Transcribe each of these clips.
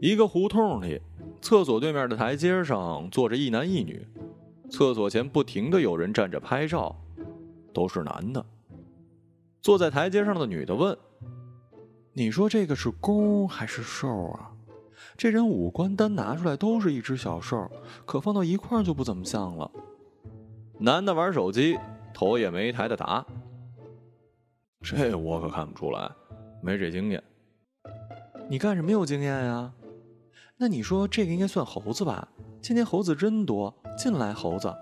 一个胡同里，厕所对面的台阶上坐着一男一女，厕所前不停的有人站着拍照，都是男的。坐在台阶上的女的问：“你说这个是攻还是受啊？这人五官单拿出来都是一只小兽，可放到一块就不怎么像了。”男的玩手机，头也没抬的答：“这我可看不出来，没这经验。你干什么有经验呀？那你说这个应该算猴子吧？今天猴子真多，进来猴子。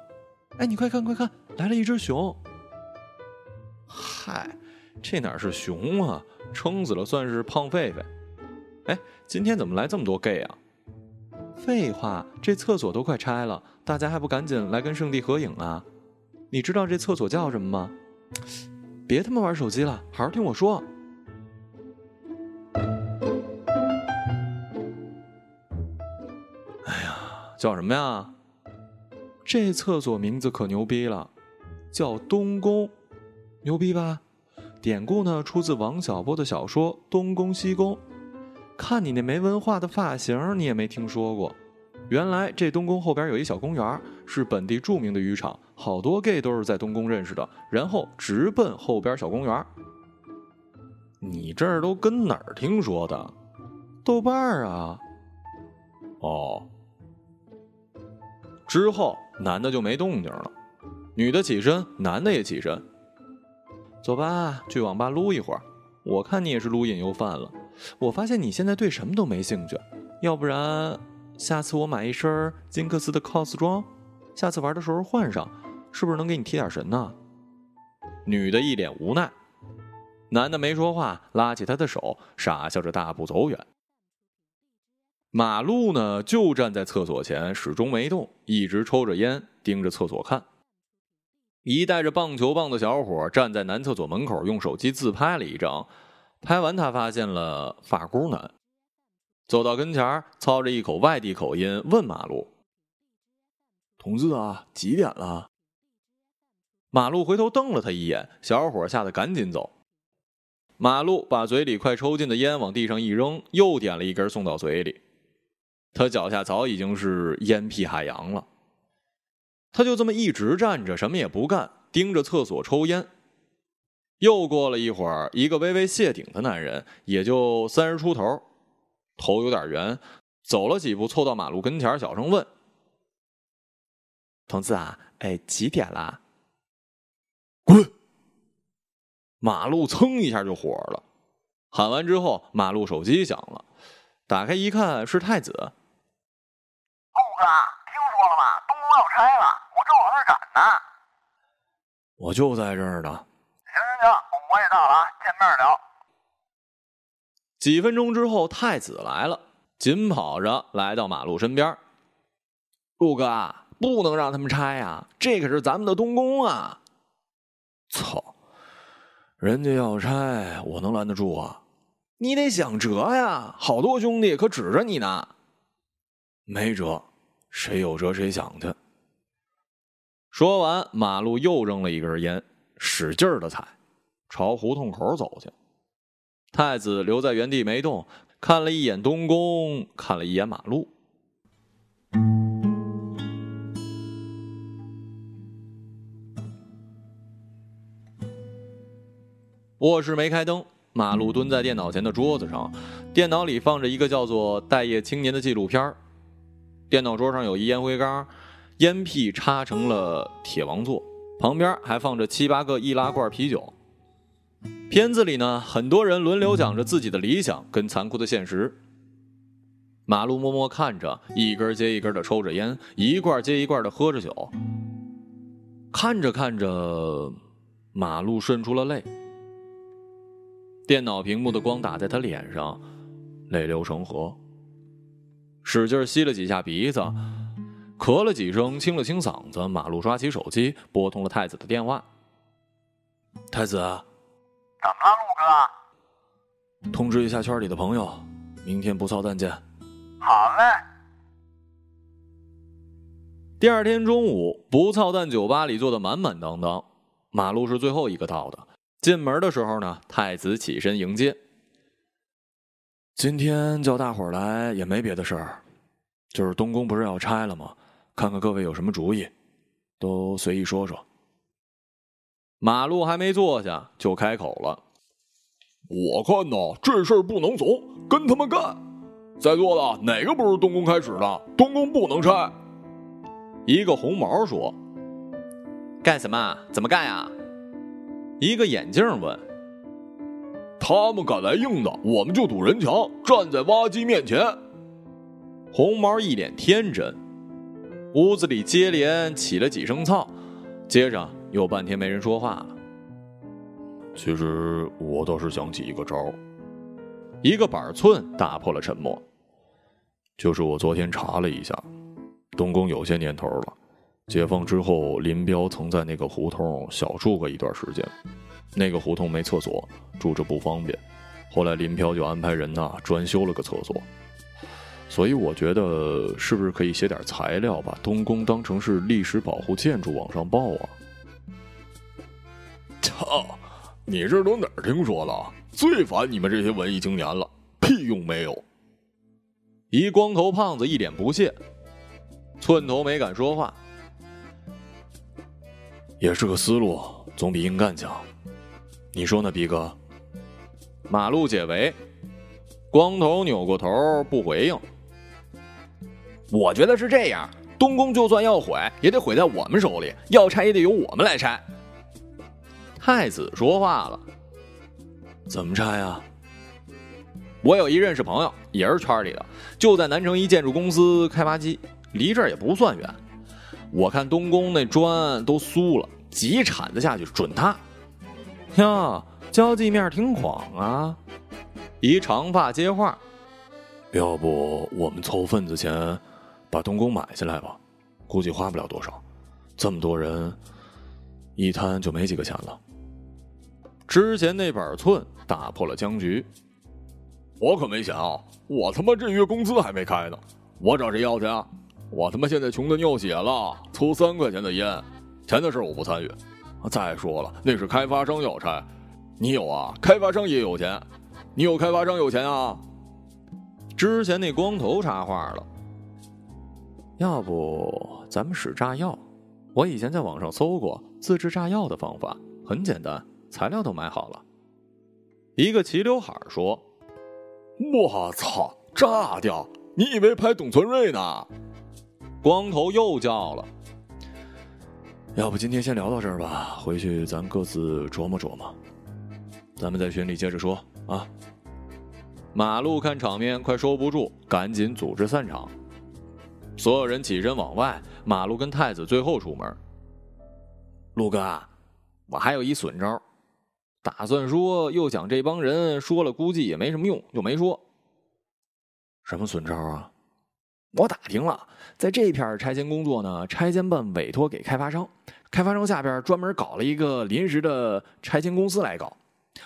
哎，你快看快看，来了一只熊。嗨，这哪是熊啊？撑死了算是胖狒狒。哎，今天怎么来这么多 gay 啊？废话，这厕所都快拆了，大家还不赶紧来跟圣地合影啊？你知道这厕所叫什么吗？别他妈玩手机了，好好听我说。叫什么呀？这厕所名字可牛逼了，叫东宫，牛逼吧？典故呢，出自王小波的小说《东宫西宫》。看你那没文化的发型，你也没听说过。原来这东宫后边有一小公园，是本地著名的渔场，好多 gay 都是在东宫认识的，然后直奔后边小公园。你这儿都跟哪儿听说的？豆瓣啊。哦。之后男的就没动静了，女的起身，男的也起身。走吧，去网吧撸一会儿。我看你也是撸瘾又犯了。我发现你现在对什么都没兴趣，要不然下次我买一身金克斯的 cos 装，下次玩的时候换上，是不是能给你提点神呢？女的一脸无奈，男的没说话，拉起她的手，傻笑着大步走远。马路呢，就站在厕所前，始终没动，一直抽着烟，盯着厕所看。一带着棒球棒的小伙站在男厕所门口，用手机自拍了一张。拍完，他发现了发箍男，走到跟前操着一口外地口音问马路：“同志啊，几点了？”马路回头瞪了他一眼，小伙吓得赶紧走。马路把嘴里快抽尽的烟往地上一扔，又点了一根送到嘴里。他脚下早已经是烟屁海洋了。他就这么一直站着，什么也不干，盯着厕所抽烟。又过了一会儿，一个微微谢顶的男人，也就三十出头，头有点圆，走了几步，凑到马路跟前，小声问：“同志啊，哎，几点啦？”滚！马路蹭一下就火了，喊完之后，马路手机响了，打开一看是太子。陆哥，听说了吗？东宫要拆了，我正往那儿赶呢。我就在这儿呢。行行行，我也到了啊，见面聊。几分钟之后，太子来了，紧跑着来到马路身边。陆哥，不能让他们拆呀，这可是咱们的东宫啊！操，人家要拆，我能拦得住啊？你得想辙呀，好多兄弟可指着你呢。没辙，谁有辙谁想去。说完，马路又扔了一根烟，使劲的踩。朝胡同口走去，太子留在原地没动，看了一眼东宫，看了一眼马路。卧室没开灯，马路蹲在电脑前的桌子上，电脑里放着一个叫做《待业青年》的纪录片电脑桌上有一烟灰缸，烟屁插成了铁王座，旁边还放着七八个易拉罐啤酒。片子里呢，很多人轮流讲着自己的理想跟残酷的现实。马路默默看着，一根接一根的抽着烟，一罐接一罐的喝着酒。看着看着，马路渗出了泪。电脑屏幕的光打在他脸上，泪流成河。使劲吸了几下鼻子，咳了几声，清了清嗓子。马路刷起手机，拨通了太子的电话。太子。怎么了，陆哥？通知一下圈里的朋友，明天不操蛋见。好嘞。第二天中午，不操蛋酒吧里坐的满满当当，马路是最后一个到的。进门的时候呢，太子起身迎接。今天叫大伙儿来也没别的事儿，就是东宫不是要拆了吗？看看各位有什么主意，都随意说说。马路还没坐下，就开口了：“我看呐，这事儿不能怂，跟他们干！在座的哪个不是东宫开始的？东宫不能拆。”一个红毛说：“干什么？怎么干呀？”一个眼镜问：“他们敢来硬的，我们就堵人墙，站在挖机面前。”红毛一脸天真。屋子里接连起了几声噪，接着又半天没人说话了。其实我倒是想起一个招一个板寸打破了沉默。就是我昨天查了一下，东宫有些年头了。解放之后，林彪曾在那个胡同小住过一段时间。那个胡同没厕所，住着不方便。后来林彪就安排人呐专修了个厕所。所以我觉得，是不是可以写点材料，把东宫当成是历史保护建筑往上报啊？操！你这都哪儿听说了？最烦你们这些文艺青年了，屁用没有！一光头胖子一脸不屑，寸头没敢说话。也是个思路，总比硬干强。你说呢，逼哥？马路解围，光头扭过头不回应。我觉得是这样，东宫就算要毁，也得毁在我们手里；要拆，也得由我们来拆。太子说话了：“怎么拆呀？我有一认识朋友，也是圈里的，就在南城一建筑公司开发机，离这儿也不算远。我看东宫那砖都酥了，几铲子下去准塌。哟，交际面挺广啊！一长发接话：要不我们凑份子钱？”把东宫买下来吧，估计花不了多少。这么多人，一摊就没几个钱了。之前那板寸打破了僵局。我可没想！我他妈这月工资还没开呢，我找谁要去啊？我他妈现在穷的尿血了，抽三块钱的烟，钱的事我不参与。再说了，那是开发商要拆，你有啊？开发商也有钱，你有开发商有钱啊？之前那光头插话了。要不咱们使炸药？我以前在网上搜过自制炸药的方法，很简单，材料都买好了。一个齐刘海说：“我操，炸掉！你以为拍董存瑞呢？”光头又叫了：“要不今天先聊到这儿吧，回去咱各自琢磨琢磨。咱们在群里接着说啊。”马路看场面快收不住，赶紧组织散场。所有人起身往外，马路跟太子最后出门。陆哥，我还有一损招，打算说，又想这帮人说了，估计也没什么用，就没说。什么损招啊？我打听了，在这片拆迁工作呢，拆迁办委托给开发商，开发商下边专门搞了一个临时的拆迁公司来搞。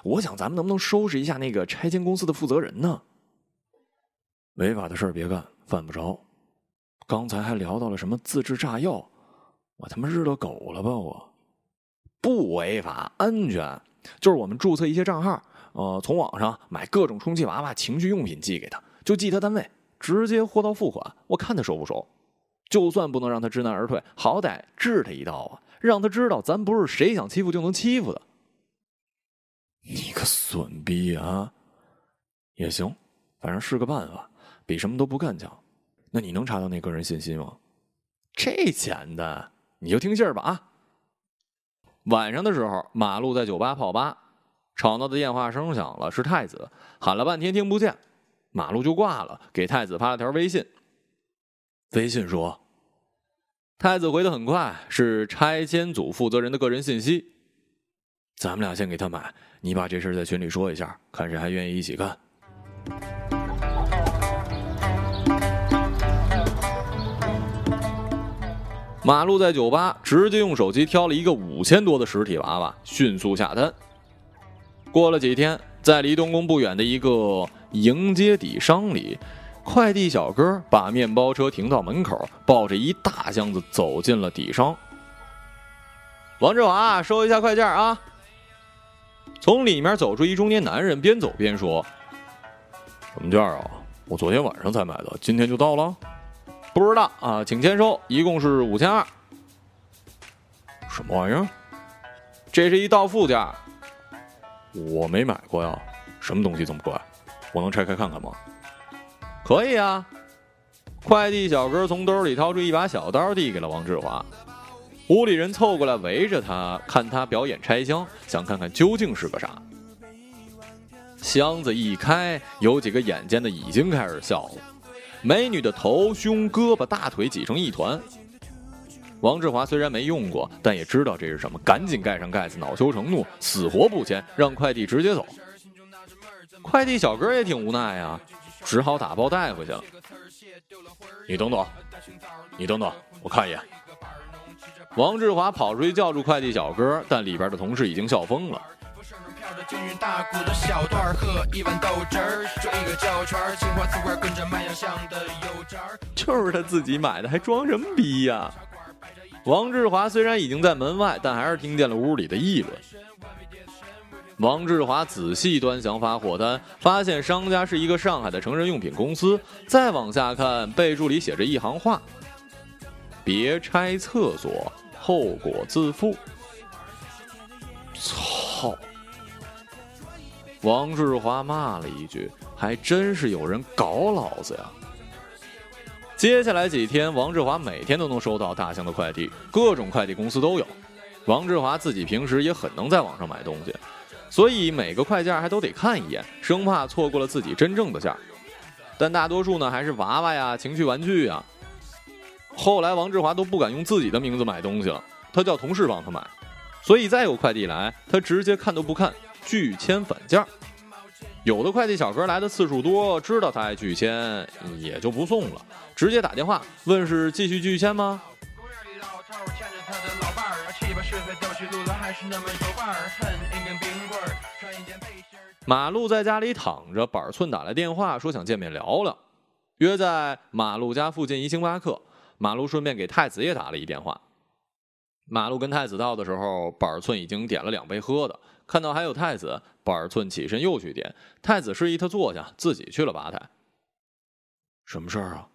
我想咱们能不能收拾一下那个拆迁公司的负责人呢？违法的事儿别干，犯不着。刚才还聊到了什么自制炸药，我他妈日了狗了吧！我不违法，安全，就是我们注册一些账号，呃，从网上买各种充气娃娃、情趣用品寄给他，就寄他单位，直接货到付款。我看他收不收？就算不能让他知难而退，好歹治他一刀啊，让他知道咱不是谁想欺负就能欺负的。你个损逼啊！也行，反正是个办法，比什么都不干强。那你能查到那个人信息吗？这简单，你就听信儿吧啊！晚上的时候，马路在酒吧泡吧，吵闹的电话声响了，是太子，喊了半天听不见，马路就挂了，给太子发了条微信。微信说：“太子回的很快，是拆迁组负责人的个人信息。咱们俩先给他买，你把这事在群里说一下，看谁还愿意一起干。”马路在酒吧直接用手机挑了一个五千多的实体娃娃，迅速下单。过了几天，在离东宫不远的一个迎接底商里，快递小哥把面包车停到门口，抱着一大箱子走进了底商。王志华，收一下快件啊！从里面走出一中年男人，边走边说：“什么价啊？我昨天晚上才买的，今天就到了？不知道啊，请签收，一共是五千二。什么玩意儿？这是一到付价。我没买过呀，什么东西这么贵？我能拆开看看吗？可以啊。快递小哥从兜里掏出一把小刀，递给了王志华。屋里人凑过来围着他看他表演拆箱，想看看究竟是个啥。箱子一开，有几个眼尖的已经开始笑了。美女的头、胸、胳膊、大腿挤成一团。王志华虽然没用过，但也知道这是什么，赶紧盖上盖子，恼羞成怒，死活不签，让快递直接走。快递小哥也挺无奈呀，只好打包带回去了。你等等，你等等，我看一眼。王志华跑出去叫住快递小哥，但里边的同事已经笑疯了。不是片的均匀大骨的小段儿和一碗豆汁儿就是他自己买的，还装什么逼呀？王志华虽然已经在门外，但还是听见了屋里的议论。王志华仔细端详发货单，发现商家是一个上海的成人用品公司。再往下看，备注里写着一行话：“别拆厕所，后果自负。”操！王志华骂了一句：“还真是有人搞老子呀！”接下来几天，王志华每天都能收到大箱的快递，各种快递公司都有。王志华自己平时也很能在网上买东西。所以每个快件还都得看一眼，生怕错过了自己真正的件但大多数呢还是娃娃呀、情趣玩具呀。后来王志华都不敢用自己的名字买东西了，他叫同事帮他买。所以再有快递来，他直接看都不看，拒签返件。有的快递小哥来的次数多，知道他爱拒签，也就不送了，直接打电话问是继续拒签吗？马路在家里躺着，板寸打来电话说想见面聊聊，约在马路家附近一星巴克。马路顺便给太子也打了一电话。马路跟太子到的时候，板寸已经点了两杯喝的，看到还有太子，板寸起身又去点。太子示意他坐下，自己去了吧台。什么事儿啊？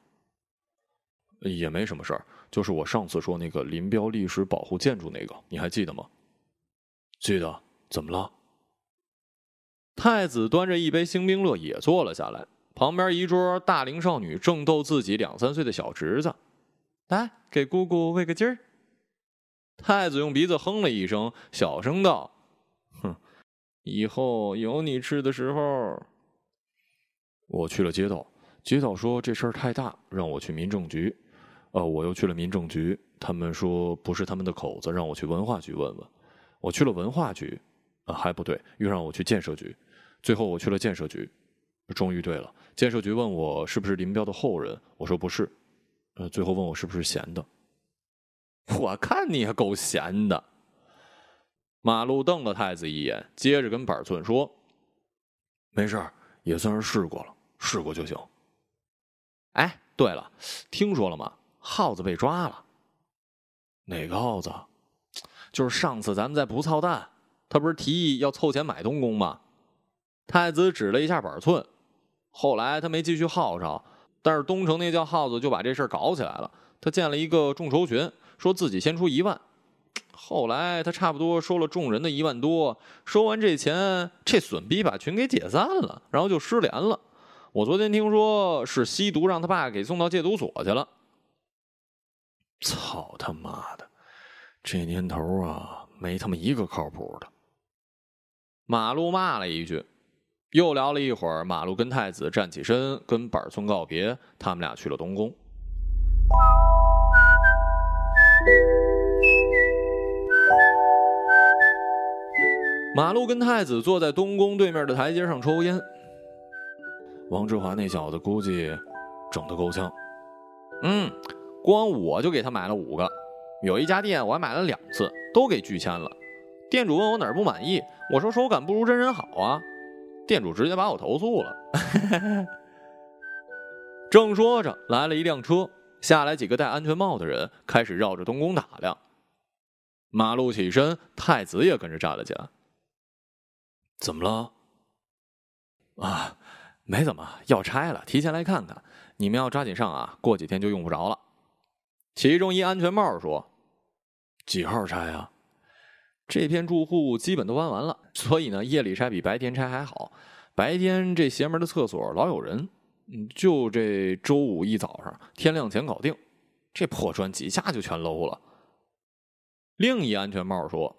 也没什么事儿，就是我上次说那个林彪历史保护建筑那个，你还记得吗？记得。怎么了？太子端着一杯星冰乐也坐了下来，旁边一桌大龄少女正逗自己两三岁的小侄子，来给姑姑喂个鸡儿。太子用鼻子哼了一声，小声道：“哼，以后有你吃的时候。”我去了街道，街道说这事儿太大，让我去民政局。呃，我又去了民政局，他们说不是他们的口子，让我去文化局问问。我去了文化局。啊，还不对，又让我去建设局，最后我去了建设局，终于对了。建设局问我是不是林彪的后人，我说不是。呃，最后问我是不是闲的，我看你也够闲的。马路瞪了太子一眼，接着跟板寸说：“没事也算是试过了，试过就行。”哎，对了，听说了吗？耗子被抓了。哪个耗子？就是上次咱们在不操蛋。他不是提议要凑钱买东宫吗？太子指了一下板寸，后来他没继续号召，但是东城那叫耗子就把这事儿搞起来了。他建了一个众筹群，说自己先出一万，后来他差不多收了众人的一万多，收完这钱，这损逼把群给解散了，然后就失联了。我昨天听说是吸毒让他爸给送到戒毒所去了。操他妈的，这年头啊，没他妈一个靠谱的。马路骂了一句，又聊了一会儿。马路跟太子站起身，跟板村告别。他们俩去了东宫。马路跟太子坐在东宫对面的台阶上抽烟。王志华那小子估计整的够呛。嗯，光我就给他买了五个，有一家店我还买了两次，都给拒签了。店主问我哪儿不满意，我说手感不如真人好啊。店主直接把我投诉了。正说着，来了一辆车，下来几个戴安全帽的人，开始绕着东宫打量。马路起身，太子也跟着站了起来。怎么了？啊，没怎么，要拆了，提前来看看。你们要抓紧上啊，过几天就用不着了。其中一安全帽说：“几号拆啊？这片住户基本都搬完了，所以呢，夜里拆比白天拆还好。白天这邪门的厕所老有人，嗯，就这周五一早上天亮前搞定，这破砖几下就全搂了。”另一安全帽说：“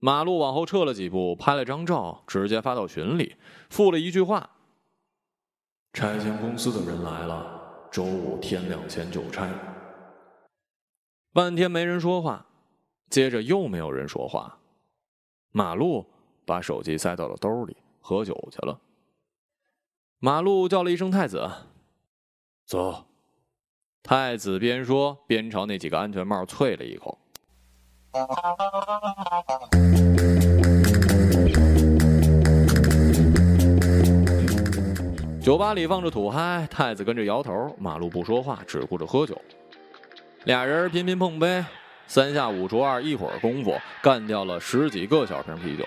马路往后撤了几步，拍了张照，直接发到群里，附了一句话。”拆迁公司的人来了，周五天亮前就拆。半天没人说话，接着又没有人说话。马路把手机塞到了兜里，喝酒去了。马路叫了一声“太子”，走。太子边说边朝那几个安全帽啐了一口。酒吧里放着土嗨，太子跟着摇头，马路不说话，只顾着喝酒。俩人频频碰杯，三下五除二，一会儿功夫干掉了十几个小瓶啤酒。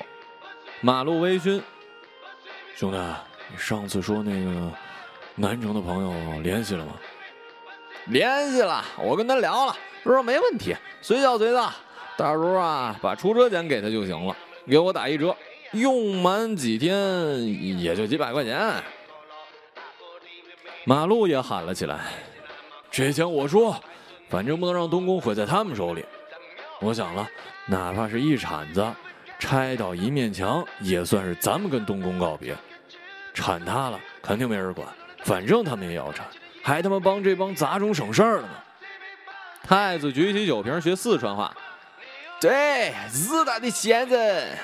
马路微醺，兄弟，你上次说那个南城的朋友联系了吗？联系了，我跟他聊了，他说没问题，随叫随到，到时候啊把出车钱给他就行了，给我打一折，用满几天也就几百块钱。马路也喊了起来：“这钱我说，反正不能让东宫毁在他们手里。我想了，哪怕是一铲子，拆倒一面墙，也算是咱们跟东宫告别。铲他了，肯定没人管，反正他们也要铲，还他妈帮这帮杂种省事儿了呢。”太子举起酒瓶，学四川话：“对，日他的先人。”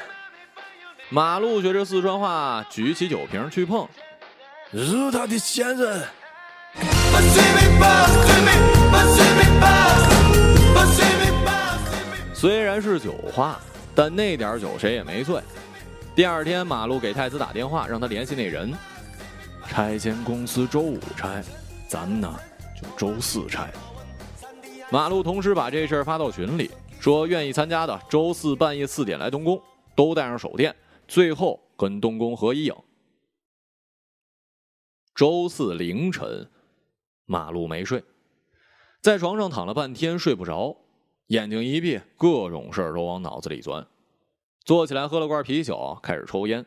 马路学着四川话，举起酒瓶去碰。日他的先人。虽然是酒话，但那点酒谁也没醉。第二天，马路给太子打电话，让他联系那人。拆迁公司周五拆，咱们呢就周四拆。马路同时把这事儿发到群里，说愿意参加的周四半夜四点来东宫，都带上手电，最后跟东宫合一影。周四凌晨，马路没睡，在床上躺了半天睡不着，眼睛一闭，各种事儿都往脑子里钻。坐起来喝了罐啤酒，开始抽烟，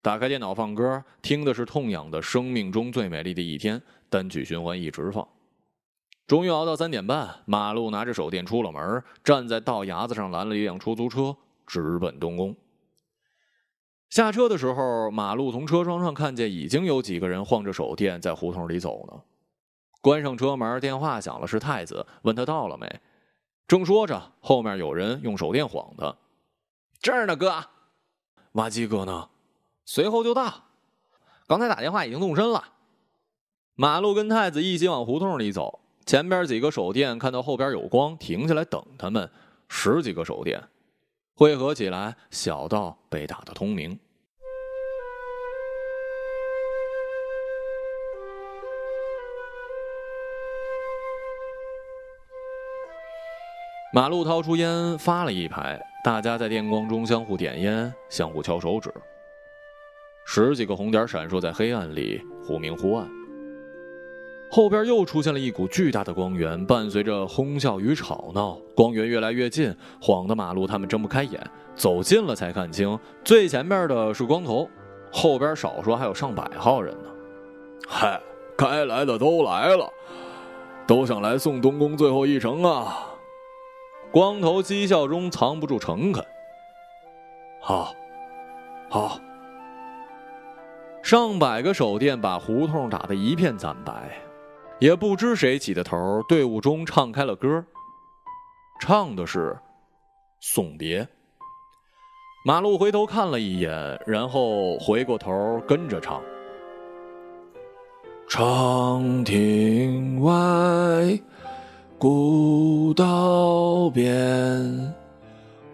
打开电脑放歌，听的是痛仰的《生命中最美丽的一天》，单曲循环一直放。终于熬到三点半，马路拿着手电出了门，站在道牙子上拦了一辆出租车，直奔东宫。下车的时候，马路从车窗上看见已经有几个人晃着手电在胡同里走呢。关上车门，电话响了，是太子，问他到了没。正说着，后面有人用手电晃他：“这儿呢，哥。”“挖机哥呢？”“随后就到。”“刚才打电话已经动身了。”马路跟太子一起往胡同里走，前边几个手电看到后边有光，停下来等他们。十几个手电。汇合起来，小道被打得通明。马路掏出烟，发了一排，大家在电光中相互点烟，相互敲手指。十几个红点闪烁在黑暗里，忽明忽暗。后边又出现了一股巨大的光源，伴随着哄笑与吵闹，光源越来越近，晃得马路他们睁不开眼。走近了才看清，最前面的是光头，后边少说还有上百号人呢。嗨，该来的都来了，都想来送东宫最后一程啊！光头讥笑中藏不住诚恳。好，好。上百个手电把胡同打得一片惨白。也不知谁起的头，队伍中唱开了歌，唱的是送别。马路回头看了一眼，然后回过头跟着唱：长亭外，古道边，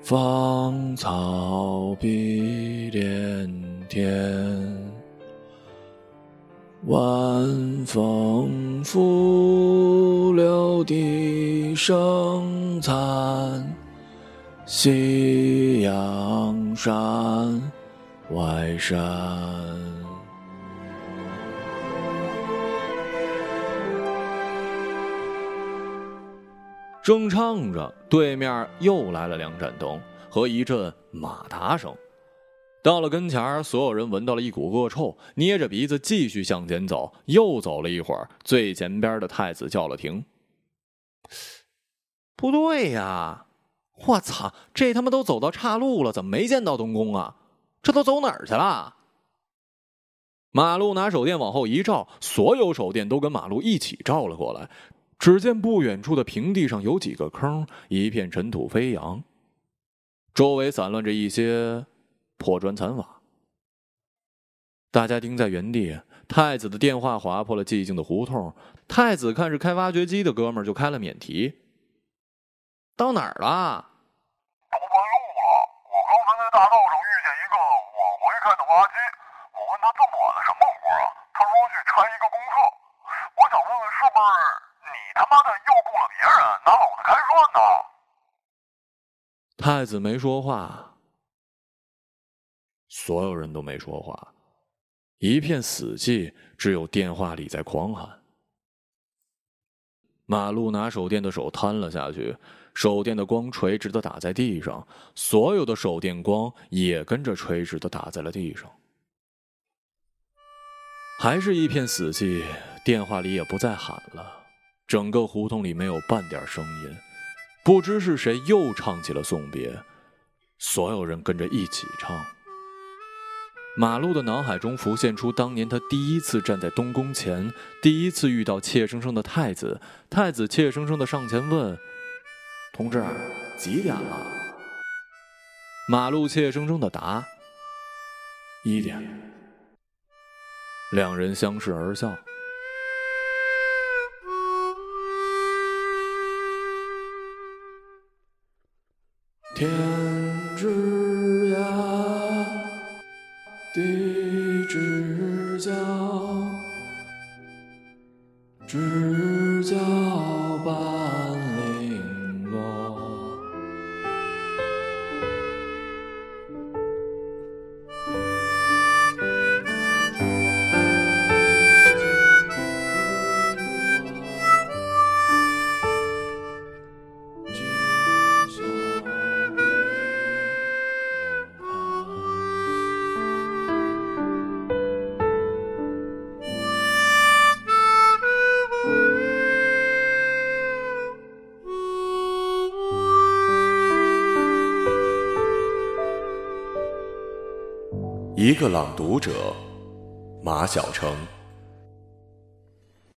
芳草碧连天。晚风拂柳笛声残，夕阳山外山。正唱着，对面又来了两盏灯和一阵马达声。到了跟前所有人闻到了一股恶臭，捏着鼻子继续向前走。又走了一会儿，最前边的太子叫了停。不对呀！我操，这他妈都走到岔路了，怎么没见到东宫啊？这都走哪儿去了？马路拿手电往后一照，所有手电都跟马路一起照了过来。只见不远处的平地上有几个坑，一片尘土飞扬，周围散乱着一些破砖残瓦。大家盯在原地，太子的电话划破了寂静的胡同。太子看是开挖掘机的哥们儿，就开了免提：“到哪儿了？”“到半路了，我刚才在大道上遇见一个往回开的挖机，我问他这么晚了什么活啊？他说去拆一个公厕。我想问问是不是？”你他妈的又雇了别人拿老子开涮呢！太子没说话，所有人都没说话，一片死寂，只有电话里在狂喊。马路拿手电的手瘫了下去，手电的光垂直的打在地上，所有的手电光也跟着垂直的打在了地上。还是一片死寂，电话里也不再喊了。整个胡同里没有半点声音，不知是谁又唱起了送别，所有人跟着一起唱。马路的脑海中浮现出当年他第一次站在东宫前，第一次遇到怯生生的太子，太子怯生生的上前问：“同志，几点了？”马路怯生生的答：“一点。”两人相视而笑。天一个朗读者，马晓成。